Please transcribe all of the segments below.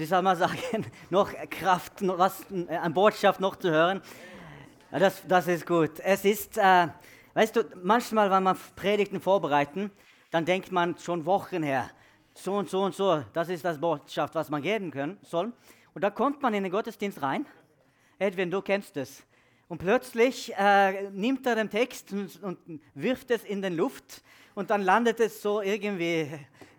wie soll man sagen, noch Kraft, was, äh, eine Botschaft noch zu hören. Das, das ist gut. Es ist, äh, weißt du, manchmal, wenn man Predigten vorbereiten, dann denkt man schon Wochen her, so und so und so, das ist das Botschaft, was man geben können, soll. Und da kommt man in den Gottesdienst rein. Edwin, du kennst es. Und plötzlich äh, nimmt er den Text und, und, wirft es in den Luft und dann landet es so irgendwie,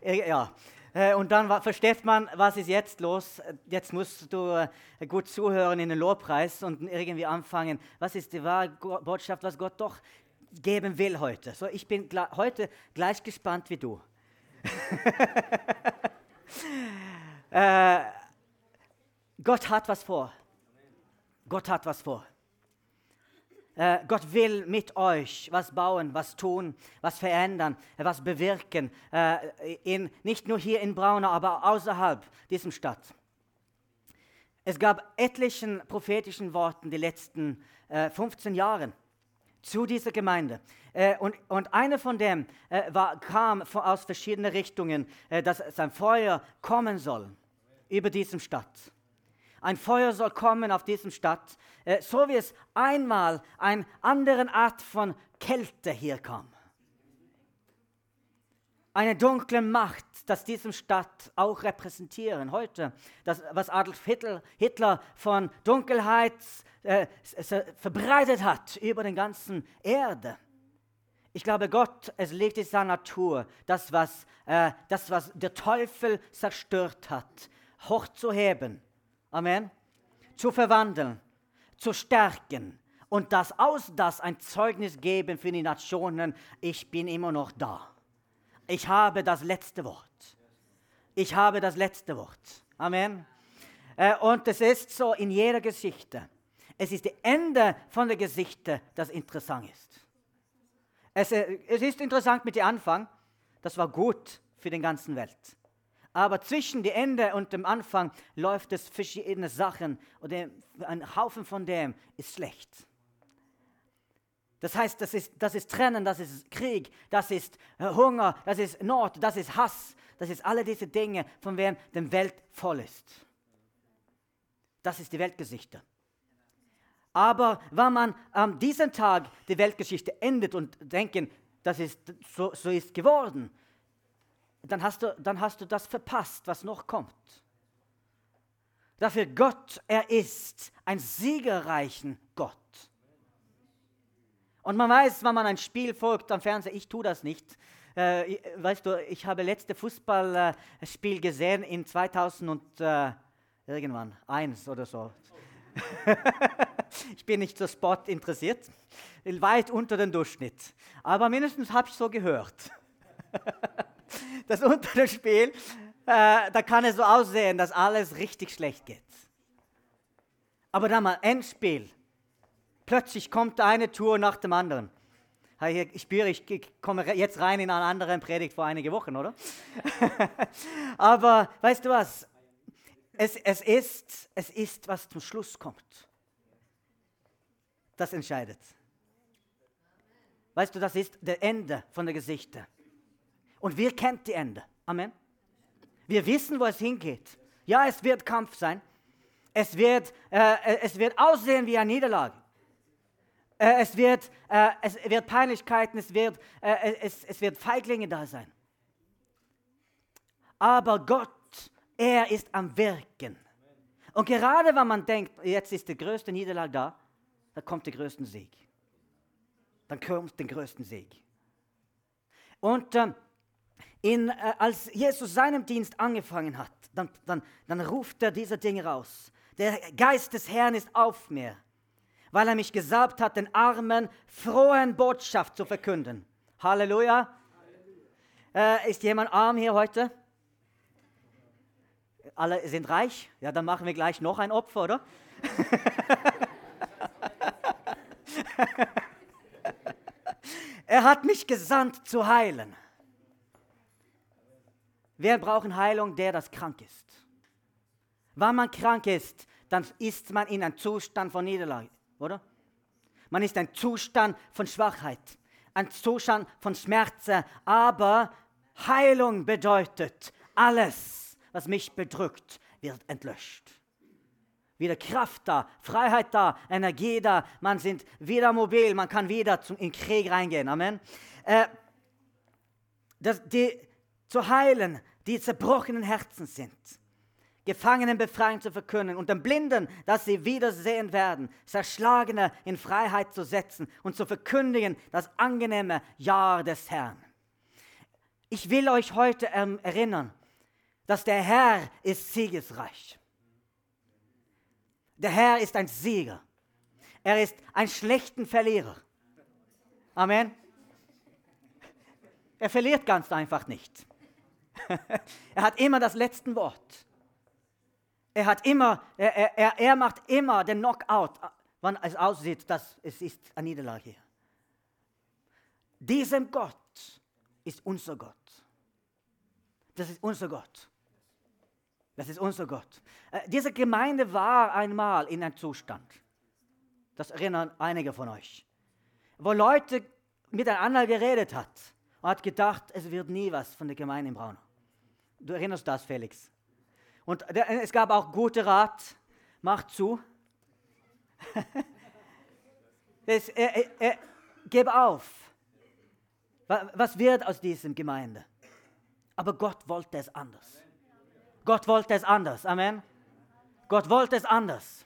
äh, ja. Äh, und dann versteht man, was ist jetzt los? Jetzt musst du äh, gut zuhören in den Lobpreis und irgendwie anfangen. Was ist die wahre Botschaft, was Gott doch geben will heute? So, ich bin heute gleich gespannt wie du. äh, Gott hat was vor. Gott hat was vor. Äh, Gott will mit euch was bauen, was tun, was verändern, äh, was bewirken. Äh, in, nicht nur hier in Braunau, aber außerhalb diesem Stadt. Es gab etlichen prophetischen Worten die letzten 15 Jahre zu dieser Gemeinde. und, und eine von dem kam aus verschiedenen Richtungen, dass sein Feuer kommen soll über diesem Stadt. Ein Feuer soll kommen auf diesem Stadt, äh, so wie es einmal eine andere Art von Kälte hier kam. Eine dunkle Macht, das diese Stadt auch repräsentieren. Heute, das, was Adolf Hitler, Hitler von Dunkelheit äh, verbreitet hat über den ganzen Erde. Ich glaube, Gott, es liegt in seiner Natur, das was, äh, das, was der Teufel zerstört hat, hochzuheben Amen. Zu verwandeln, zu stärken und das aus das ein Zeugnis geben für die Nationen, ich bin immer noch da. Ich habe das letzte Wort. Ich habe das letzte Wort. Amen. Äh, und es ist so in jeder Geschichte. Es ist das Ende von der Geschichte, das interessant ist. Es, äh, es ist interessant mit dem Anfang. Das war gut für die ganze Welt. Aber zwischen dem Ende und dem Anfang läuft es verschiedene Sachen und ein Haufen von dem ist schlecht. Das heißt, das ist, das ist Trennen, das ist Krieg, das ist äh, Hunger, das ist Not, das ist Hass, das ist alle diese Dinge, von denen die Welt voll ist. Das ist die Weltgeschichte. Aber wenn man an diesem Tag die Weltgeschichte endet und denken, das ist so, so ist geworden, dann hast, du, dann hast du das verpasst, was noch kommt. Dafür Gott, er ist ein siegerreichen Gott. Und man weiß, wenn man ein Spiel folgt am Fernseher, ich tue das nicht. Äh, weißt du, ich habe letzte Fußballspiel gesehen in 2000 und äh, irgendwann, eins oder so. ich bin nicht so Sport interessiert, weit unter dem Durchschnitt. Aber mindestens habe ich so gehört. das untere Spiel, äh, da kann es so aussehen, dass alles richtig schlecht geht. Aber dann mal Endspiel. Plötzlich kommt eine Tour nach dem anderen. Ich spüre, ich komme jetzt rein in eine andere Predigt vor einigen Wochen, oder? Aber weißt du was? Es, es, ist, es ist, was zum Schluss kommt. Das entscheidet. Weißt du, das ist das Ende von der Geschichte. Und wir kennen die Ende. Amen. Wir wissen, wo es hingeht. Ja, es wird Kampf sein. Es wird, äh, es wird aussehen wie eine Niederlage. Äh, es, wird, äh, es wird Peinlichkeiten, es wird, äh, es, es wird Feiglinge da sein. Aber Gott, er ist am Wirken. Und gerade wenn man denkt, jetzt ist die größte Niederlage da, dann kommt der größte Sieg. Dann kommt der größte Sieg. Und ähm, in, äh, als Jesus seinen Dienst angefangen hat, dann, dann, dann ruft er diese Dinge raus. Der Geist des Herrn ist auf mir, weil er mich gesalbt hat, den Armen frohen Botschaft zu verkünden. Halleluja. Halleluja. Äh, ist jemand arm hier heute? Alle sind reich? Ja, dann machen wir gleich noch ein Opfer, oder? er hat mich gesandt zu heilen Wer braucht Heilung? Der, das krank ist. Wenn man krank ist, dann ist man in einem Zustand von Niederlage, oder? Man ist ein Zustand von Schwachheit, ein Zustand von Schmerzen, aber Heilung bedeutet, alles, was mich bedrückt, wird entlöscht. Wieder Kraft da, Freiheit da, Energie da, man sind wieder mobil, man kann wieder zum, in Krieg reingehen. Amen. Äh, das, die, zu heilen, die zerbrochenen Herzen sind. Gefangenen befreien zu verkünden und den Blinden, dass sie wiedersehen werden, Zerschlagene in Freiheit zu setzen und zu verkündigen das angenehme Jahr des Herrn. Ich will euch heute ähm, erinnern, dass der Herr ist siegesreich. Der Herr ist ein Sieger. Er ist ein schlechten Verlierer. Amen. Er verliert ganz einfach nicht. er hat immer das letzte Wort. Er hat immer, er, er, er macht immer den Knockout, wann es aussieht, dass es ist eine Niederlage. Diesem Gott ist unser Gott. Das ist unser Gott. Das ist unser Gott. Äh, diese Gemeinde war einmal in einem Zustand, das erinnern einige von euch, wo Leute miteinander geredet hat und hat gedacht, es wird nie was von der Gemeinde in Braunau. Du erinnerst das, Felix? Und es gab auch gute Rat, mach zu. es, äh, äh, äh, gib auf. Was wird aus diesem Gemeinde? Aber Gott wollte es anders. Gott wollte es anders. Amen. Gott wollte es anders.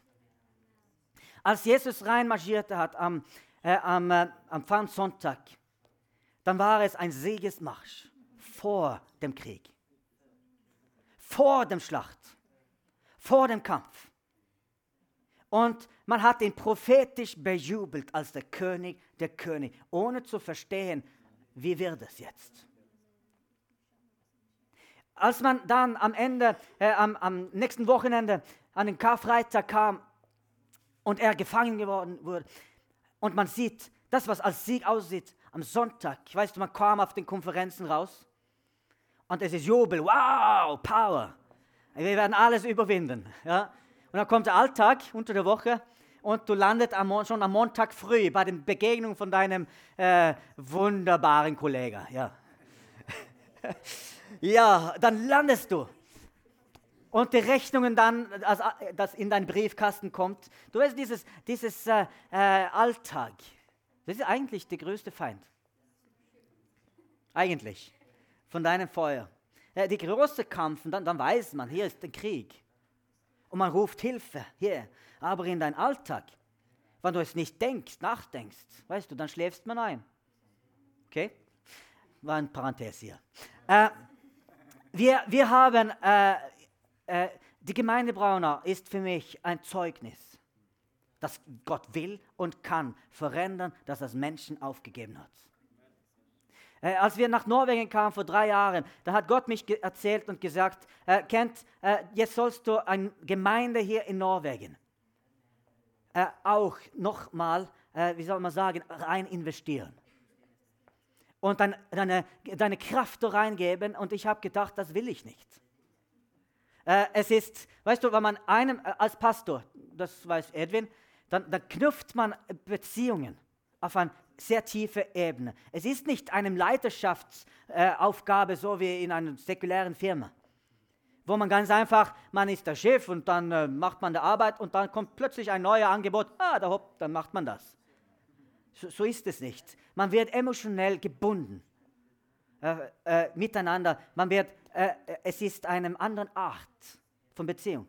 Als Jesus reinmarschierte hat am, äh, am, äh, am Pfandsonntag, dann war es ein Siegesmarsch vor dem Krieg vor dem Schlacht, vor dem Kampf. Und man hat ihn prophetisch bejubelt als der König der König, ohne zu verstehen, wie wird es jetzt. Als man dann am Ende, äh, am, am nächsten Wochenende an den Karfreitag kam und er gefangen geworden wurde und man sieht, das, was als Sieg aussieht, am Sonntag, weißt du, man kam auf den Konferenzen raus und es ist Jubel, wow, Power. Wir werden alles überwinden. Ja? Und dann kommt der Alltag unter der Woche und du landest am, schon am Montag früh bei der Begegnung von deinem äh, wunderbaren Kollegen. Ja. ja, dann landest du. Und die Rechnungen dann, also, das in deinen Briefkasten kommt. Du weißt, dieses, dieses äh, äh, Alltag, das ist eigentlich der größte Feind. Eigentlich von deinem Feuer. Äh, die große Kampf, dann, dann weiß man, hier ist der Krieg. Und man ruft Hilfe hier. Aber in deinem Alltag, wenn du es nicht denkst, nachdenkst, weißt du, dann schläfst man ein. Okay? War ein Parenthese hier. Äh, wir, wir haben, äh, äh, die Gemeinde Braunau ist für mich ein Zeugnis, dass Gott will und kann verändern, dass das Menschen aufgegeben hat. Äh, als wir nach Norwegen kamen vor drei Jahren, da hat Gott mich erzählt und gesagt, äh, Kent, äh, jetzt sollst du eine Gemeinde hier in Norwegen äh, auch nochmal, äh, wie soll man sagen, rein investieren. Und dann deine, deine Kraft da reingeben. Und ich habe gedacht, das will ich nicht. Äh, es ist, weißt du, wenn man einem äh, als Pastor, das weiß Edwin, dann, dann knüpft man Beziehungen auf ein sehr tiefe Ebene. Es ist nicht eine Leiterschaftsaufgabe, äh, so wie in einer säkulären Firma, wo man ganz einfach, man ist der Chef und dann äh, macht man die Arbeit und dann kommt plötzlich ein neues Angebot, ah, da hopp, dann macht man das. So, so ist es nicht. Man wird emotionell gebunden äh, äh miteinander. Man wird, äh, äh, es ist eine andere Art von Beziehung.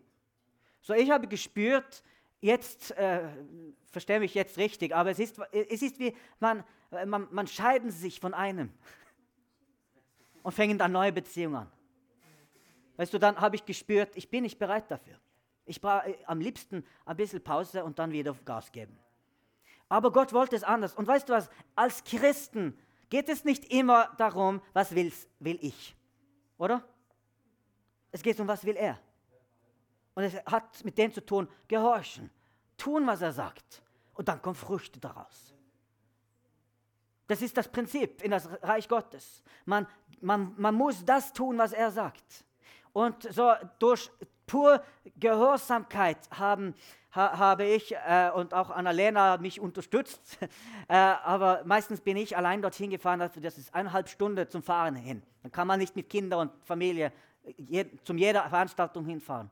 So, ich habe gespürt, jetzt, äh, verstehe mich jetzt richtig, aber es ist, es ist wie, man, man, man scheiden sich von einem und fängt eine neue Beziehung an. Weißt du, dann habe ich gespürt, ich bin nicht bereit dafür. Ich brauche äh, am liebsten ein bisschen Pause und dann wieder Gas geben. Aber Gott wollte es anders. Und weißt du was, als Christen geht es nicht immer darum, was will's, will ich, oder? Es geht um, was will er. Und es hat mit dem zu tun, gehorchen, tun, was er sagt. Und dann kommen Früchte daraus. Das ist das Prinzip in das Reich Gottes. Man, man, man muss das tun, was er sagt. Und so durch pur Gehorsamkeit haben, ha, habe ich äh, und auch Annalena mich unterstützt. äh, aber meistens bin ich allein dorthin gefahren, das ist eineinhalb Stunden zum Fahren hin. Dann kann man nicht mit Kindern und Familie je, zum jeder Veranstaltung hinfahren.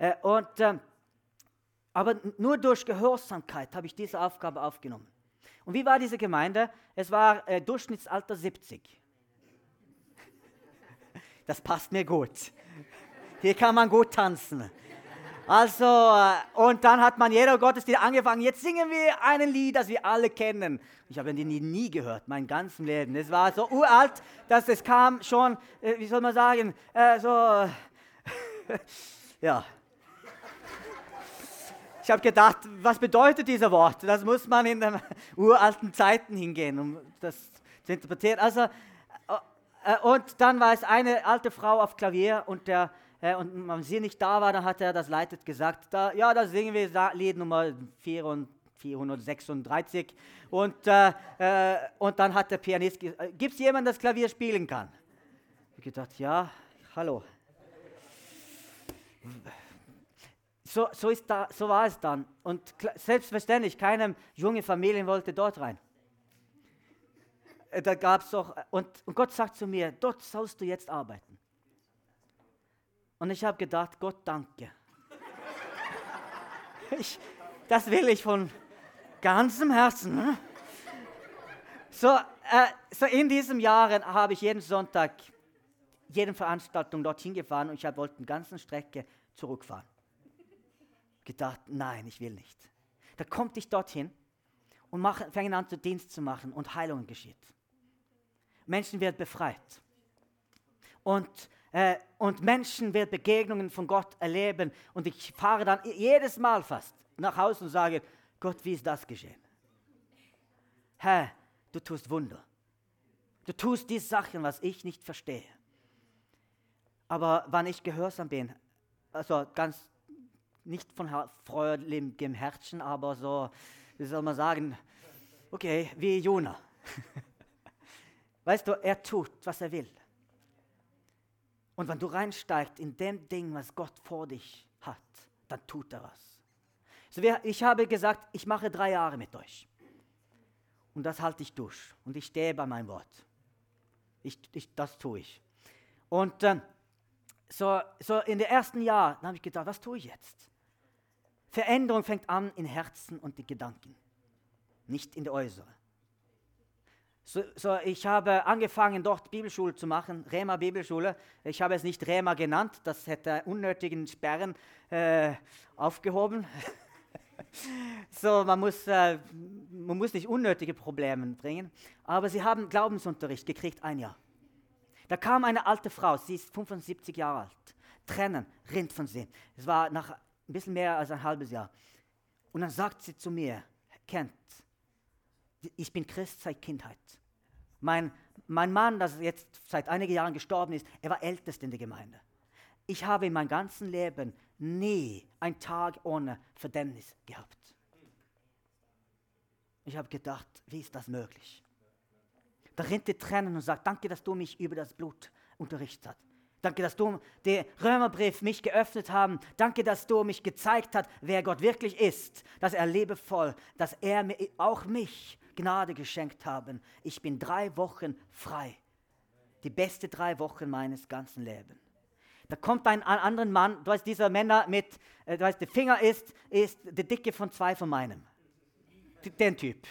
Äh, und, äh, aber nur durch Gehorsamkeit habe ich diese Aufgabe aufgenommen. Und wie war diese Gemeinde? Es war äh, Durchschnittsalter 70. Das passt mir gut. Hier kann man gut tanzen. Also, äh, und dann hat man jeder Gottesdienst angefangen, jetzt singen wir ein Lied, das wir alle kennen. Ich habe den nie, nie gehört, mein ganzes Leben. Es war so uralt, dass es kam schon, äh, wie soll man sagen, äh, so, ja. Ich habe gedacht, was bedeutet dieser Wort? Das muss man in den uralten Zeiten hingehen, um das zu interpretieren. Also, und dann war es eine alte Frau auf Klavier und der äh, und man sie nicht da war, dann hat er das leitet gesagt, da, ja, da singen wir Lied Nummer 436 und, äh, äh, und dann hat der Pianist gesagt, äh, gibt es jemanden, das Klavier spielen kann? Ich gedacht, ja, hallo. So, so, ist da, so war es dann. Und selbstverständlich, keine junge Familie wollte dort rein. Äh, da gab es doch, und, und Gott sagt zu mir, dort sollst du jetzt arbeiten. Und ich habe gedacht, Gott danke. Ich, das will ich von ganzem Herzen. Ne? So, äh, so in diesen Jahren habe ich jeden Sonntag, jede Veranstaltung dorthin gefahren und ich wollte eine ganze Strecke zurückfahren. Gedacht, nein, ich will nicht. Da kommt ich dorthin und fangen an, zu Dienst zu machen und Heilung geschieht. Menschen werden befreit. Und äh, und Menschen werden Begegnungen von Gott erleben. Und ich fahre dann jedes Mal fast nach Hause und sage, Gott, wie ist das geschehen? Herr, du tust Wunder. Du tust die Sachen, was ich nicht verstehe. Aber wann ich gehorsam bin, also ganz nicht von freudigem Herzen, aber so, wie soll man sagen, okay, wie Jona. weißt du, er tut, was er will. Und wenn du reinsteigst in dem Ding, was Gott vor dich hat, dann tut er was. So, ich habe gesagt, ich mache drei Jahre mit euch. Und das halte ich durch. Und ich stehe bei meinem Wort. Ich, ich, das tue ich. Und äh, so, so in den ersten Jahren habe ich gedacht, was tue ich jetzt? Veränderung fängt an in Herzen und die Gedanken, nicht in der Äußere. So, so, ich habe angefangen, dort Bibelschule zu machen, Rema Bibelschule. Ich habe es nicht Rema genannt, das hätte unnötigen Sperren äh, aufgehoben. so, man muss, äh, man muss nicht unnötige Probleme bringen. Aber sie haben Glaubensunterricht gekriegt, ein Jahr. Da kam eine alte Frau, sie ist 75 Jahre alt, Trennen, Rind von Sinn. Es war nach ein bisschen mehr als ein halbes Jahr. Und dann sagt sie zu mir, Kent, ich bin Christ seit Kindheit. Mein, mein Mann, das jetzt seit einigen Jahren gestorben ist, er war ältest in der Gemeinde. Ich habe in meinem ganzen Leben nie einen Tag ohne Verdammnis gehabt. Ich habe gedacht, wie ist das möglich? Da rennt die Tränen und sagt, danke, dass du mich über das Blut unterrichtet hast. Danke, dass du den Römerbrief mich geöffnet haben. Danke, dass du mich gezeigt hast, wer Gott wirklich ist. Dass er liebevoll, dass er auch mich Gnade geschenkt haben. Ich bin drei Wochen frei. Die beste drei Wochen meines ganzen Lebens. Da kommt ein, ein anderer Mann, du weißt, dieser Männer mit, äh, du weißt, der Finger ist, ist die Dicke von zwei von meinem. Den Typ.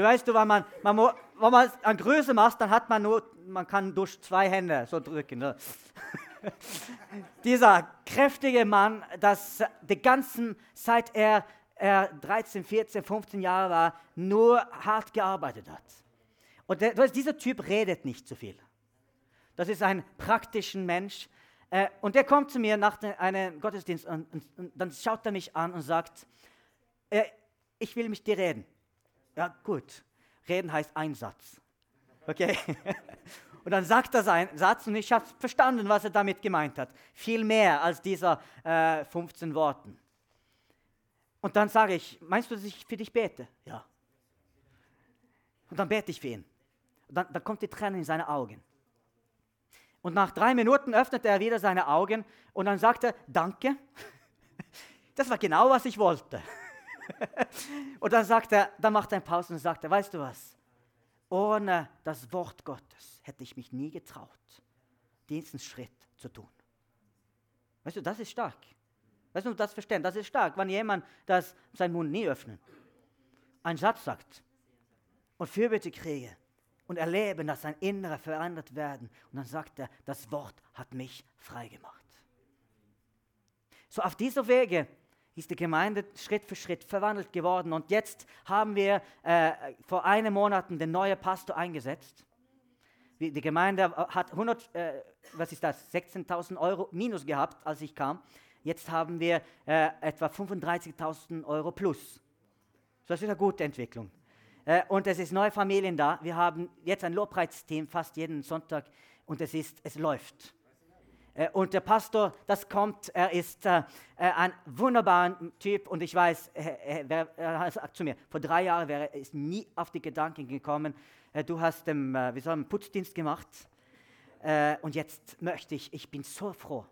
Du weißt, du, wenn man, man, wenn man an Größe macht, dann hat man nur, man kann durch zwei Hände so drücken. Ne? Dieser kräftige Mann, das die ganzen, seit er er 13, 14, 15 Jahre war, nur hart gearbeitet hat. Und der, dieser Typ redet nicht zu viel. Das ist ein praktischer Mensch. Äh, und der kommt zu mir nach einem Gottesdienst und, und, und, dann schaut er mich an und sagt, äh, ich will mit dir reden. Ja, gut. Reden heißt Einsatz. Okay? Und dann sagt er seinen Satz und ich habe verstanden, was er damit gemeint hat. Viel mehr als dieser äh, 15 Worten. Und dann sage ich, meinst du, dass ich für dich bete? Ja. Und dann bete ich für ihn. Und dann, dann kommt die Träne in seine Augen. Und nach drei Minuten öffnet er wieder seine Augen und dann sagt er, danke. Das war genau, was ich wollte. Und dann sagt er, dann macht er eine Pause und sagt er, weißt du was? Ohne das Wort Gottes hätte ich mich nie getraut, diesen Schritt zu tun. Weißt du, das ist stark. Weißt du, das verstehen, das ist stark, wenn jemand das, seinen Mund nie öffnet, einen Satz sagt und Fürbitte kriege und erleben, dass sein Innerer verändert werden. Und dann sagt er, das Wort hat mich frei gemacht. So auf dieser Wege ist die Gemeinde Schritt für Schritt verwandelt geworden. Und jetzt haben wir äh, vor einem Monat den neuen Pastor eingesetzt. Die Gemeinde hat 100, äh, was ist das, 16.000 Euro minus gehabt, als ich kam. Jetzt haben wir äh, etwa 35.000 Euro plus. Das ist eine gute Entwicklung. Äh, und es ist neue Familien da. Wir haben jetzt ein Lobpreisteam fast jeden Sonntag und es ist, es läuft. Äh, und der Pastor, das kommt, er ist äh, äh ein wunderbarer Typ und ich weiß, er, sagt zu mir, vor drei Jahren wäre er nie auf die Gedanken gekommen, du hast äh, wie soll man, Putzdienst gemacht und jetzt möchte ich, ich bin so froh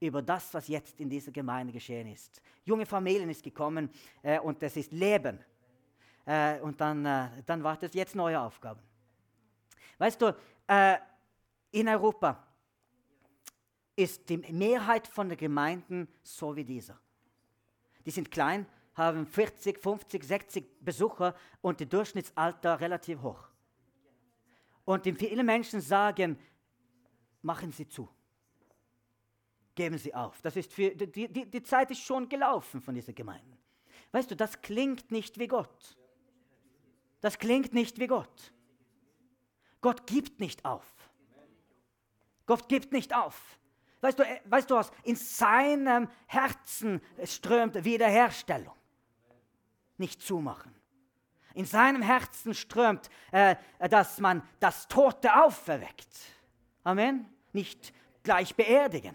über das, was jetzt in dieser Gemeinde geschehen ist. Junge Familien ist gekommen und es ist Leben und dann, dann wartet jetzt neue Aufgaben. Weißt du, in Europa, ist die Mehrheit von den Gemeinden so wie dieser. Die sind klein, haben 40, 50, 60 Besucher und die Durchschnittsalter relativ hoch. Und viele Menschen sagen, machen Sie zu. Geben Sie auf. Das ist für, die, die, die Zeit ist schon gelaufen von dieser Gemeinde. Weißt du, das klingt nicht wie Gott. Das klingt nicht wie Gott. Gott gibt nicht auf. Gott gibt nicht auf. Weißt du, äh, weißt du was? In seinem Herzen strömt Wiederherstellung. Nicht zumachen. In seinem Herzen strömt, äh, dass man das Tote auferweckt. Amen. Nicht gleich beerdigen.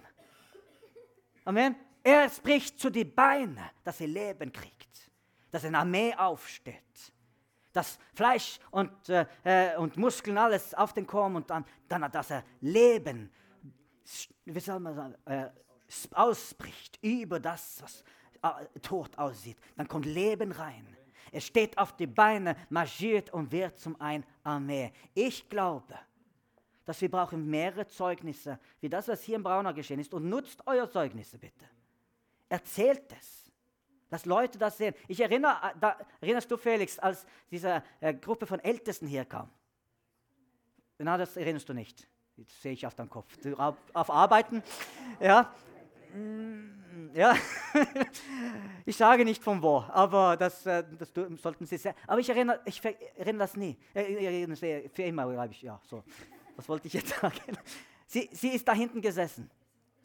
Amen. Er spricht zu den Beinen, dass er Leben kriegt, dass eine Armee aufsteht, dass Fleisch und, äh, äh und Muskeln alles auf den kommen und dann, dann dass er Leben wie soll man sagen, äh, ausbricht über das, was äh, tot aussieht, dann kommt Leben rein. Er steht auf die Beine, marschiert und wird zum ein Armee. Ich glaube, dass wir brauchen mehrere Zeugnisse, wie das, was hier in Braunau geschehen ist. Und nutzt eure Zeugnisse bitte. Erzählt es. Dass Leute das sehen. Ich erinnere, äh, da, erinnerst du, Felix, als diese äh, Gruppe von Ältesten hier kam? Na, das erinnerst du nicht. Jetzt sehe ich auf deinem Kopf. Auf, auf Arbeiten. Ja. Mm, ja. ich sage nicht von wo, aber das, äh, das sollten Sie sehen. Aber ich erinnere, ich erinnere das nie. Äh, für immer, glaube ich. Ja, so. Was wollte ich jetzt sagen? Sie, sie ist da hinten gesessen.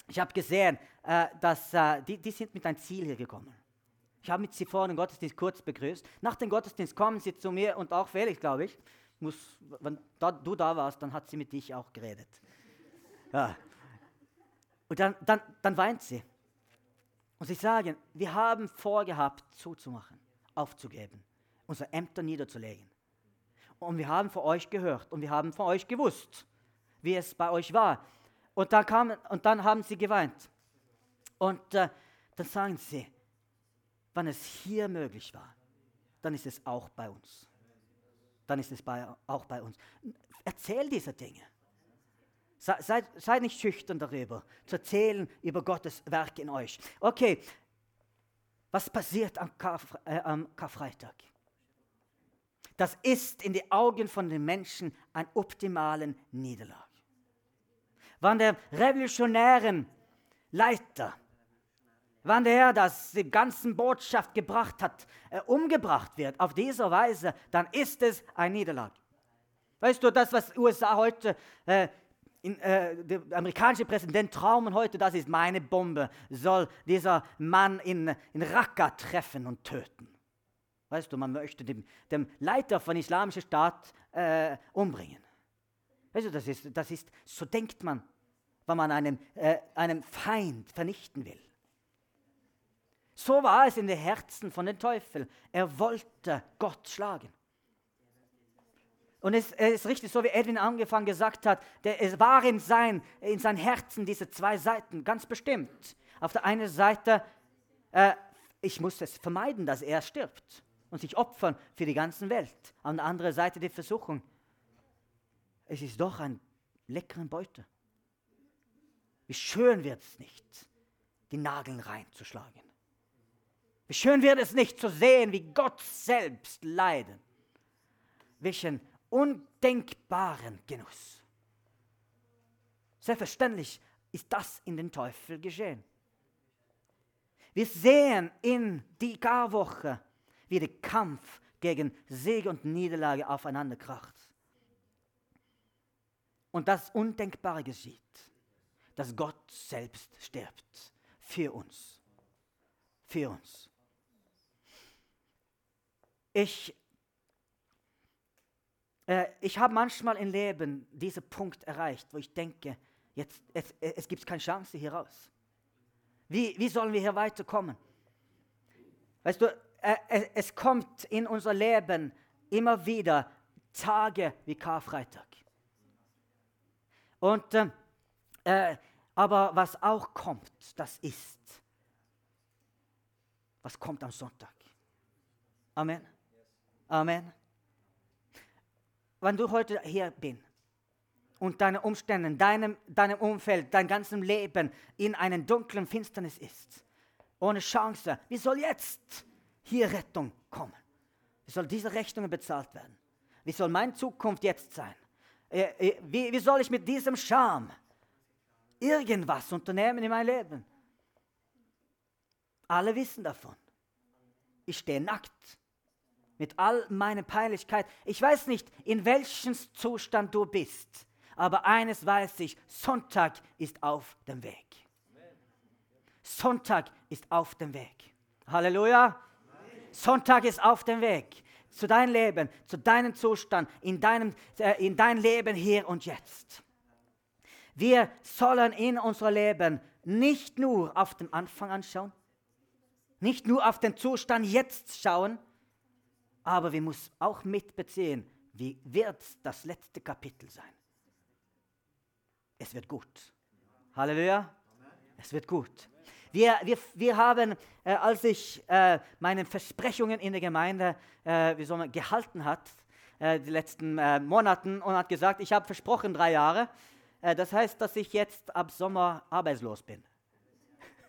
Ich habe gesehen, äh, dass die, die sind mit einem Ziel hier gekommen. Ich habe mit sie vor dem Gottesdienst kurz begrüßt. Nach dem Gottesdienst kommen sie zu mir und auch Felix, glaube ich muss, wenn da, du da warst, dann hat sie mit dich auch geredet. Ja. Und dann, dann, dann weint sie. Und sie sagen, wir haben vorgehabt, zuzumachen, aufzugeben, unsere Ämter niederzulegen. Und wir haben von euch gehört und wir haben von euch gewusst, wie es bei euch war. Und dann, kam, und dann haben sie geweint. Und äh, dann sagen sie, wann es hier möglich war, dann ist es auch bei uns dann ist es bei, auch bei uns. Erzähl diese Dinge. Sei, sei, nicht schüchtern darüber, zu erzählen über Gottes Werk in euch. Okay, was passiert am, Karf, äh, am Karfreitag? Das ist in den Augen von den Menschen ein optimalen Niederlag. Wann der revolutionären Leiter wann der das die ganzen Botschaft gebracht hat, äh, umgebracht wird auf diese Weise, dann ist es ein Niederlag. Weißt du, das, was USA heute, äh, in, äh, der amerikanische Präsident Traumen heute, das ist meine Bombe, soll dieser Mann in, in Raqqa treffen und töten. Weißt du, man möchte dem, dem Leiter von Islamischer Staat äh, umbringen. Weißt du, das ist, das ist, so denkt man, wenn man einen, äh, einen Feind vernichten will. So war es in den Herzen von den Teufeln. Er wollte Gott schlagen. Und es, es, ist richtig, so wie Edwin angefangen gesagt hat, der, es war in sein, in sein Herzen diese zwei Seiten, ganz bestimmt. Auf der einen Seite, äh, ich muss es vermeiden, dass er stirbt und sich opfern für die ganze Welt. Auf der anderen Seite die Versuchung. Es ist doch ein leckeren Beute. Wie schön wird es nicht, die Nageln reinzuschlagen. Wie schön wird es nicht zu sehen, wie Gott selbst leiden. Welchen undenkbaren Genuss. Selbstverständlich ist das in den Teufel geschehen. Wir sehen in die Karwoche, wie der Kampf gegen Sieg und Niederlage aufeinander kracht. Und das Undenkbare geschieht, dass Gott selbst stirbt für uns. Für uns. Ich, äh, ich habe manchmal im Leben diesen Punkt erreicht, wo ich denke, jetzt, es, es gibt keine Chance hier raus. Wie, wie sollen wir hier weiterkommen? Weißt du, äh, es kommt in unser Leben immer wieder Tage wie Karfreitag. Und, äh, äh, aber was auch kommt, das ist, was kommt am Sonntag. Amen. Amen. Wenn du heute hier bist und deine Umstände, deinem, deinem Umfeld, dein ganzes Leben in einer dunklen Finsternis ist, ohne Chance, wie soll jetzt hier Rettung kommen? Wie soll diese Rechnungen bezahlt werden? Wie soll meine Zukunft jetzt sein? Äh, äh, wie, wie soll ich mit diesem Scham irgendwas unternehmen in meinem Leben? Alle wissen davon. Ich stehe nackt mit all meiner Peinlichkeit. Ich weiß nicht, in welchem Zustand du bist, aber eines weiß ich, Sonntag ist auf dem Weg. Sonntag ist auf dem Weg. Halleluja. Sonntag ist auf dem Weg zu deinem Leben, zu deinem Zustand, in, deinem, äh, in dein Leben hier und jetzt. Wir sollen in unserem Leben nicht nur auf den Anfang anschauen, nicht nur auf den Zustand jetzt schauen, aber wir müssen auch mitbeziehen, wie wird das letzte Kapitel sein. Es wird gut. Halleluja. Es wird gut. Wir, wir, wir haben, äh, als ich äh, meine Versprechungen in der Gemeinde äh, wie soll man, gehalten hat, äh, die letzten äh, Monaten, und hat gesagt, ich habe versprochen drei Jahre. Äh, das heißt, dass ich jetzt ab Sommer arbeitslos bin.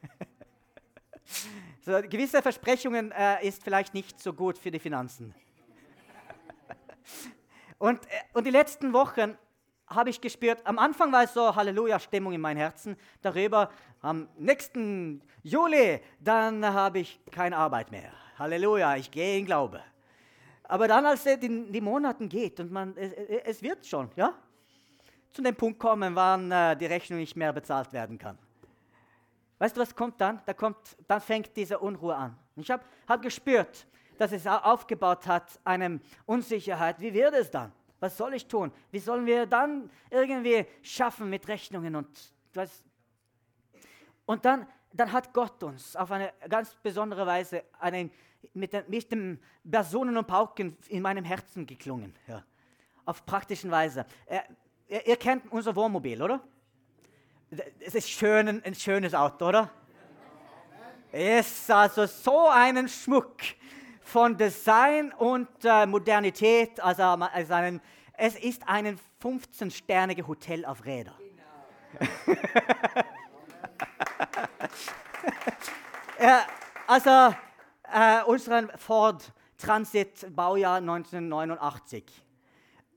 so, gewisse Versprechungen ist vielleicht nicht so gut für die Finanzen. und, und die letzten Wochen habe ich gespürt, am Anfang war es so Halleluja-Stimmung in meinem Herzen darüber. Am nächsten Juli, dann habe ich keine Arbeit mehr. Halleluja, ich gehe in Glaube. Aber dann, als es die, die Monaten geht und man, es, es, wird schon, ja, zu dem Punkt kommen, wann äh, die Rechnung nicht mehr bezahlt werden kann. Weißt du, was kommt dann? Da kommt, dann fängt diese Unruhe an. Ich habe hab gespürt, dass es aufgebaut hat, eine Unsicherheit. Wie wird es dann? Was soll ich tun? Wie sollen wir dann irgendwie schaffen mit Rechnungen und was? Und dann, dann hat Gott uns auf eine ganz besondere Weise einen, mit, den, mit dem Personen und Pauken in meinem Herzen geklungen. Ja. Auf praktischen Weise. Ihr, ihr kennt unser Wohnmobil, oder? Es ist schön, ein schönes Auto, oder? Es ist also so einen Schmuck von Design und äh, Modernität, also, also einen, es ist ein 15-sternige Hotel auf Räder. Genau. ja, also äh, unseren Ford Transit Baujahr 1989.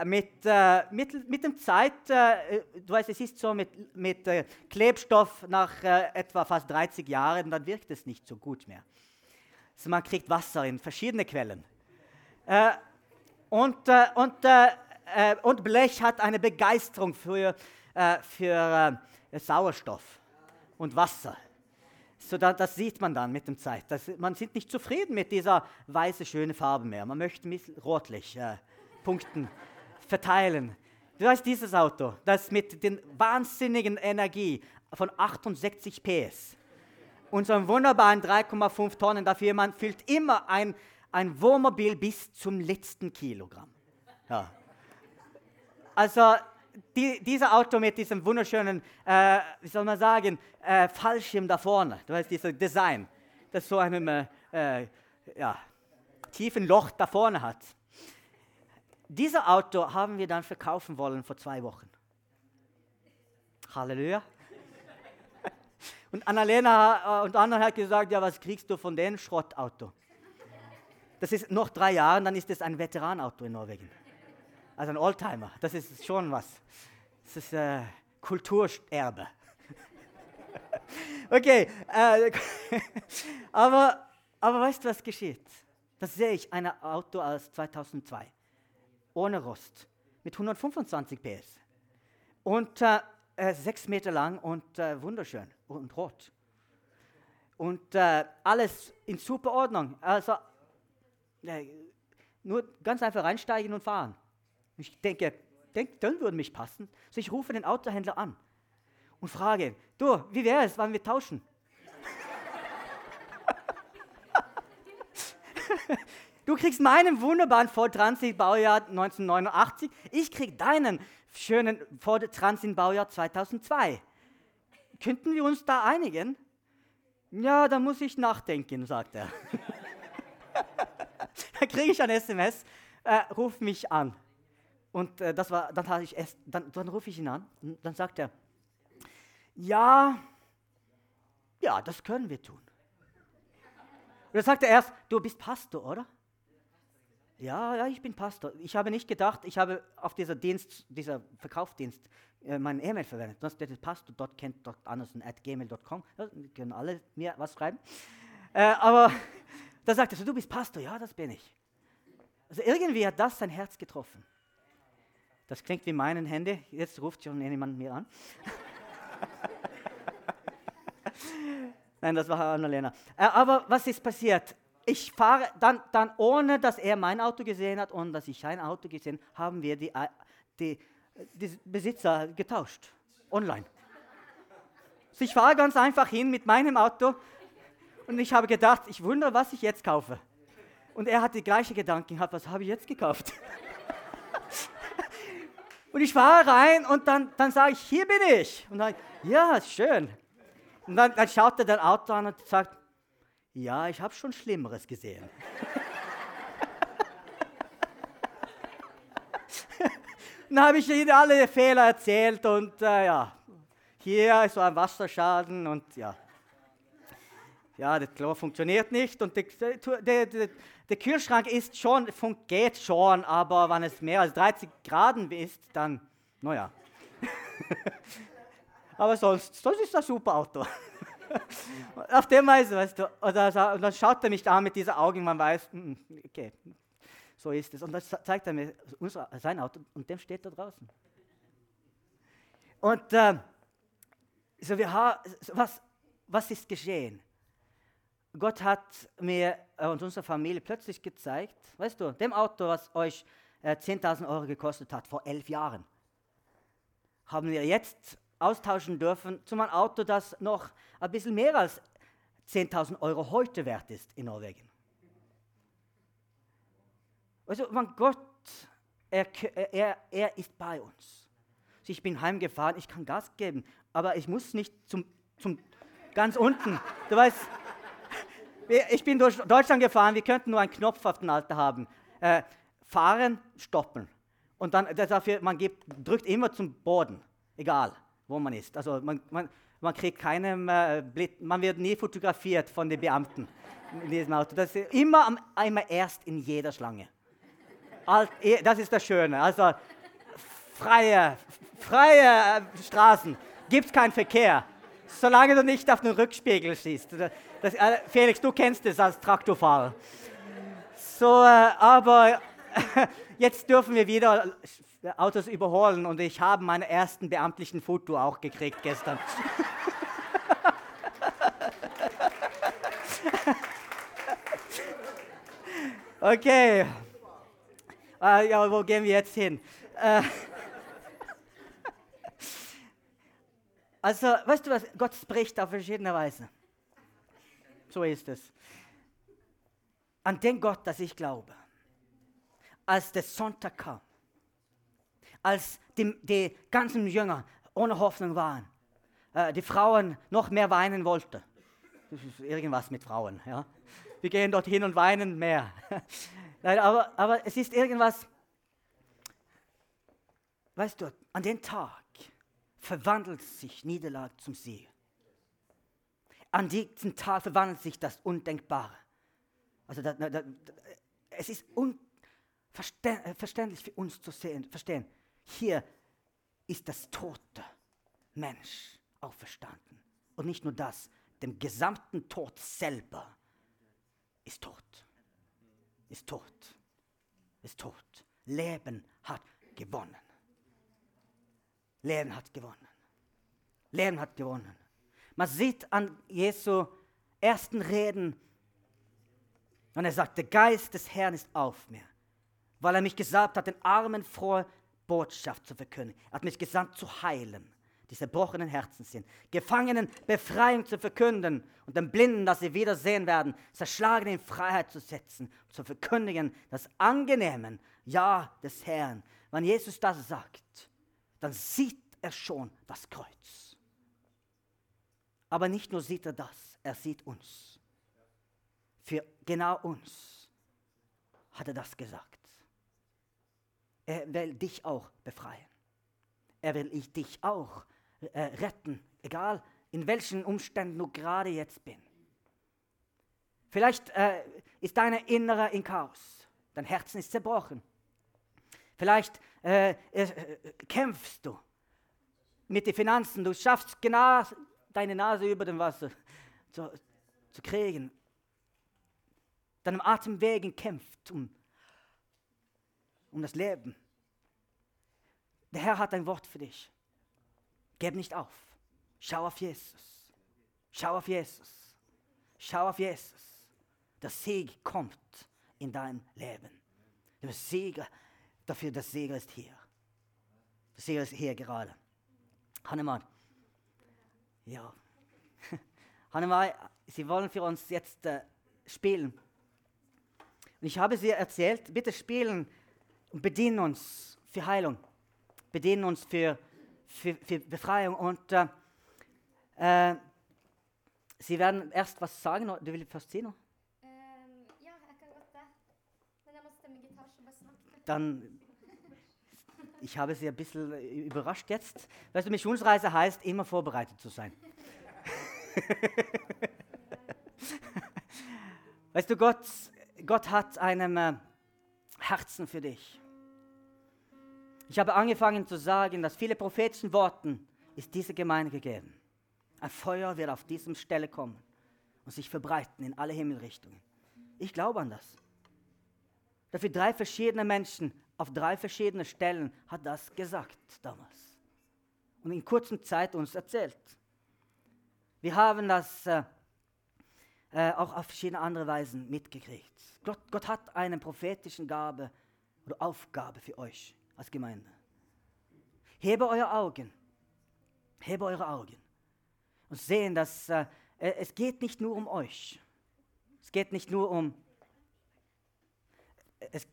Mit, äh, mit, mit dem Zeit, äh, du weißt, es ist so mit, mit äh, Klebstoff nach äh, etwa fast 30 Jahren, dann wirkt es nicht so gut mehr. Also man kriegt Wasser in verschiedene Quellen. Äh, und äh, und und Blech hat eine Begeisterung für, für Sauerstoff und Wasser. So, da, das sieht man dann mit der Zeit. Das, man ist nicht zufrieden mit dieser weiße, schöne Farbe mehr. Man möchte rotlich äh, Punkten verteilen. Du weißt, dieses Auto, das mit der wahnsinnigen Energie von 68 PS unseren wunderbaren 3,5 Tonnen, dafür man füllt immer ein, ein Wohnmobil bis zum letzten Kilogramm. Ja. Also die, dieser Auto mit diesem wunderschönen, äh, wie soll man sagen, äh, Fallschirm da vorne, du weißt, dieses Design, das so einem äh, ja, tiefen Loch da vorne hat. Dieses Auto haben wir dann verkaufen wollen vor zwei Wochen. Halleluja. Und Annalena äh, und andere hat gesagt, ja, was kriegst du von dem Schrottauto? Das ist noch drei Jahre, dann ist es ein Veteranauto in Norwegen. Also ein Oldtimer, das ist schon was. Das ist äh, Kulturerbe. okay, äh, aber, aber weißt du, was geschieht? Das sehe ich, ein Auto aus 2002, ohne Rost, mit 125 PS. Und äh, äh, sechs Meter lang und äh, wunderschön und rot. Und äh, alles in super Ordnung. Also äh, nur ganz einfach reinsteigen und fahren. Ich denke, denk, dann würde mich passen. So ich rufe den Autohändler an und frage, du, wie wäre es, wenn wir tauschen? Du kriegst meinen wunderbaren Ford Transit Baujahr 1989, ich krieg deinen schönen Ford Transit Baujahr 2002. Könnten wir uns da einigen? Ja, da muss ich nachdenken, sagt er. da kriege ich ein SMS, äh, ruf mich an. Und äh, das war, dann, ich dann, dann rufe ich ihn an und dann sagt er, ja, ja, das können wir tun. Und dann sagt er erst, du bist Pastor, oder? Ja, ja, ich bin Pastor. Ich habe nicht gedacht, ich habe auf dieser Dienst, dieser Verkaufsdienst äh, meinen E-Mail verwendet. Das ist pastor.kent.anderson.gmail.com. Ja, können alle mir was schreiben. Äh, aber da sagt er so, du bist Pastor. Ja, das bin ich. Also irgendwie hat das sein Herz getroffen. Das klingt wie meinen Hände. Jetzt ruft schon jemand mir an. Nein, das war Annalena. Äh, aber was ist passiert? Ich fahre dann, dann, ohne dass er mein Auto gesehen hat und dass ich sein Auto gesehen habe, haben wir die, die, die Besitzer getauscht. Online. So, ich fahre ganz einfach hin mit meinem Auto und ich habe gedacht, ich wundere, was ich jetzt kaufe. Und er hat die gleiche Gedanken gehabt, was habe ich jetzt gekauft? und ich fahre rein und dann, dann sage ich, hier bin ich. Und dann, ja, schön. Und dann, dann schaut er dein Auto an und sagt, ja, ich habe schon Schlimmeres gesehen. Dann habe ich ihnen alle Fehler erzählt und äh, ja, hier ist so ein Wasserschaden und ja. Ja, das Klo funktioniert nicht und der, Kühlschrank ist schon, geht schon, aber wenn es mehr als 30 Grad ist, dann, naja. aber sonst, sonst ist das super Auto. Auf dem Weise, weißt du, und dann schaut er mich an mit diesen Augen, man weiß, hm, okay, so ist es. Und dann zeigt er mir unser, sein Auto und dem steht da draußen. Und äh, so wir was, was ist geschehen? Gott hat mir und unserer Familie plötzlich gezeigt, weißt du, dem Auto, was euch äh, 10.000 Euro gekostet hat vor elf Jahren, haben wir jetzt austauschen dürfen zu einem Auto, das noch ein bisschen mehr als 10.000 Euro heute wert ist in Norwegen. Also, man Gott, er, er, er ist bei uns. Also ich bin heimgefahren, ich kann Gas geben, aber ich muss nicht zum, zum ganz unten. Du weißt, ich bin durch Deutschland gefahren, wir könnten nur einen Knopf auf den Alter haben. Äh, fahren, stoppen. Und dann dafür, man gibt, drückt immer zum Boden, egal wo man ist. Also man, man, man kriegt keinem, äh, man wird nie fotografiert von den Beamten in diesem Auto. Das ist immer, am, immer erst in jeder Schlange. Eh, das ist das Schöne. Also freie, freie äh, Straßen, gibt keinen Verkehr, solange du nicht auf den Rückspiegel schießt. Das, äh, Felix, du kennst es als Traktorfahrer. So, äh, aber jetzt dürfen wir wieder Autos überholen und ich habe meinen ersten beamtlichen Foto auch gekriegt gestern. okay. Äh, ja, wo gehen wir jetzt hin? Äh, also, weißt du was? Gott spricht auf verschiedene Weise. So ist es. An den Gott, das ich glaube. Als der Sonntag kam, als die, die ganzen Jünger ohne Hoffnung waren. Äh, die Frauen noch mehr weinen wollten. Das ist irgendwas mit Frauen. Ja? Wir gehen dorthin und weinen mehr. Nein, aber, aber es ist irgendwas, weißt du, an den Tag verwandelt sich Niederlage zum Sieg. an diesem Tag verwandelt sich das Undenkbare. Also da, da, da, es ist unverständlich für uns zu sehen, verstehen. Hier ist das tote Mensch auferstanden. Und nicht nur das, dem gesamten Tod selber ist tot. Ist tot. Ist tot. Leben hat gewonnen. Leben hat gewonnen. Leben hat gewonnen. Man sieht an Jesu ersten Reden, und er sagt, der Geist des Herrn ist auf mir, weil er mich gesalbt hat, den Armen frohe Botschaft zu verkündigen. Er hat mich gesandt zu heilen, die zerbrochenen Herzen sind, Gefangenen Befreiung zu verkünden und den Blinden, dass sie wieder sehen werden, Zerschlagene in Freiheit zu setzen, zu verkündigen das Angenehmen, Ja des Herrn. Wenn Jesus das sagt, dann sieht er schon das Kreuz. Aber nicht nur sieht er das, er sieht uns. Für genau uns hat er das gesagt. Er will dich auch befreien. Er will ich dich auch äh, retten, egal in welchen Umständen du gerade jetzt bist. Vielleicht äh, ist deine Innere in Chaos, dein Herzen ist zerbrochen. Vielleicht äh, äh kämpfst du mit den Finanzen, du schaffst genau deine Nase über dem Wasser zu, zu kriegen. Deinem Atemwegen kämpft um, um das Leben. Der Herr hat ein Wort für dich. Gib nicht auf. Schau auf Jesus. Schau auf Jesus. Schau auf Jesus. Der Sieg kommt in dein Leben. Der Sieger, dafür der Sieger ist hier. Der Sieger ist hier gerade. Hannemann. Ja. Hannemann, Sie wollen für uns jetzt äh, spielen. Und ich habe Sie erzählt, bitte spielen und bedienen uns für Heilung bedienen uns für, für, für Befreiung. Und äh, äh, sie werden erst was sagen. Du gitar, så bare snakk. Dann, ich habe Sie ein bisschen überrascht jetzt. Weißt du, Missionsreise heißt, immer vorbereitet zu sein. weißt du, Gott, Gott hat einem äh, Herzen für dich. Ich habe angefangen zu sagen, dass viele prophetischen Worten ist diese Gemeinde gegeben. Ein Feuer wird auf diesem Stelle kommen und sich verbreiten in alle Himmelrichtungen. Ich glaube an das. Dafür drei verschiedene Menschen auf drei verschiedene Stellen hat das gesagt damals. Und in kurzer Zeit uns erzählt. Wir haben das äh, auch auf verschiedene andere Weisen mitgekriegt. Gott, Gott hat eine prophetische Gabe oder Aufgabe für euch als Gemeinde. Hebe eure Augen, hebe eure Augen und sehen, dass äh, es geht nicht nur um euch. Es geht nicht nur um es,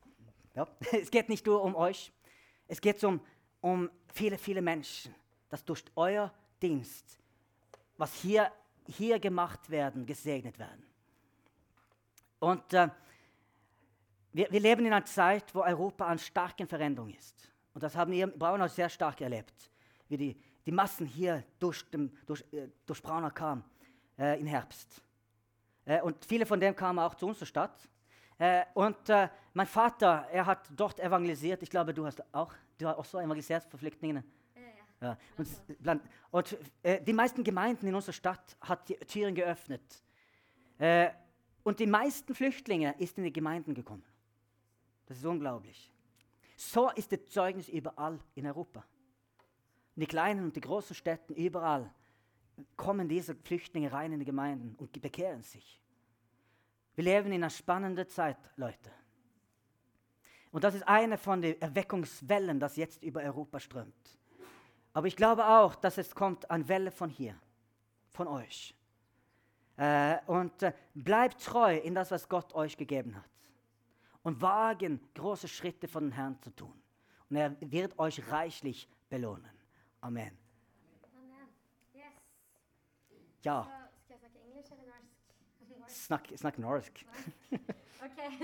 ja, es geht nicht nur um euch. Es geht um, um viele, viele Menschen, dass durch euer Dienst, was hier, hier gemacht werden, gesegnet werden. Und äh, wir, wir, leben in einer Zeit, wo Europa an starken Veränderungen ist. Und das haben wir in Braunau sehr stark erlebt, wie die, die Massen hier durch, dem, durch, äh, durch Braunau kamen äh, im Herbst. Äh, und viele von denen kamen auch zu unserer Stadt. Äh, und äh, mein Vater, er hat dort evangelisiert. Ich glaube, du hast auch, du hast auch so evangelisiert für Flüchtlinge. Ja. Und, und äh, die meisten Gemeinden in unserer Stadt hat die Türen geöffnet. und die meisten Flüchtlinge sind in die Gemeinden gekommen. Das ist unglaublich. So ist das Zeugnis überall in Europa. In die kleinen und die großen Städten, überall kommen diese Flüchtlinge rein in die Gemeinden und bekehren sich. Wir leben in einer spannenden Zeit, Leute. Und das ist eine von den Erweckungswellen, das jetzt über Europa strömt. Aber ich glaube auch, dass es kommt eine Welle von hier, von euch. Äh, und äh, bleibt treu in das, was Gott euch gegeben hat und wagen, große Schritte von dem Herrn zu tun. Und er wird euch reichlich belohnen. Amen. Amen. Yes. Ja, Så skal jeg snakke engelsk eller norsk? snakk, snakk norsk. Ok.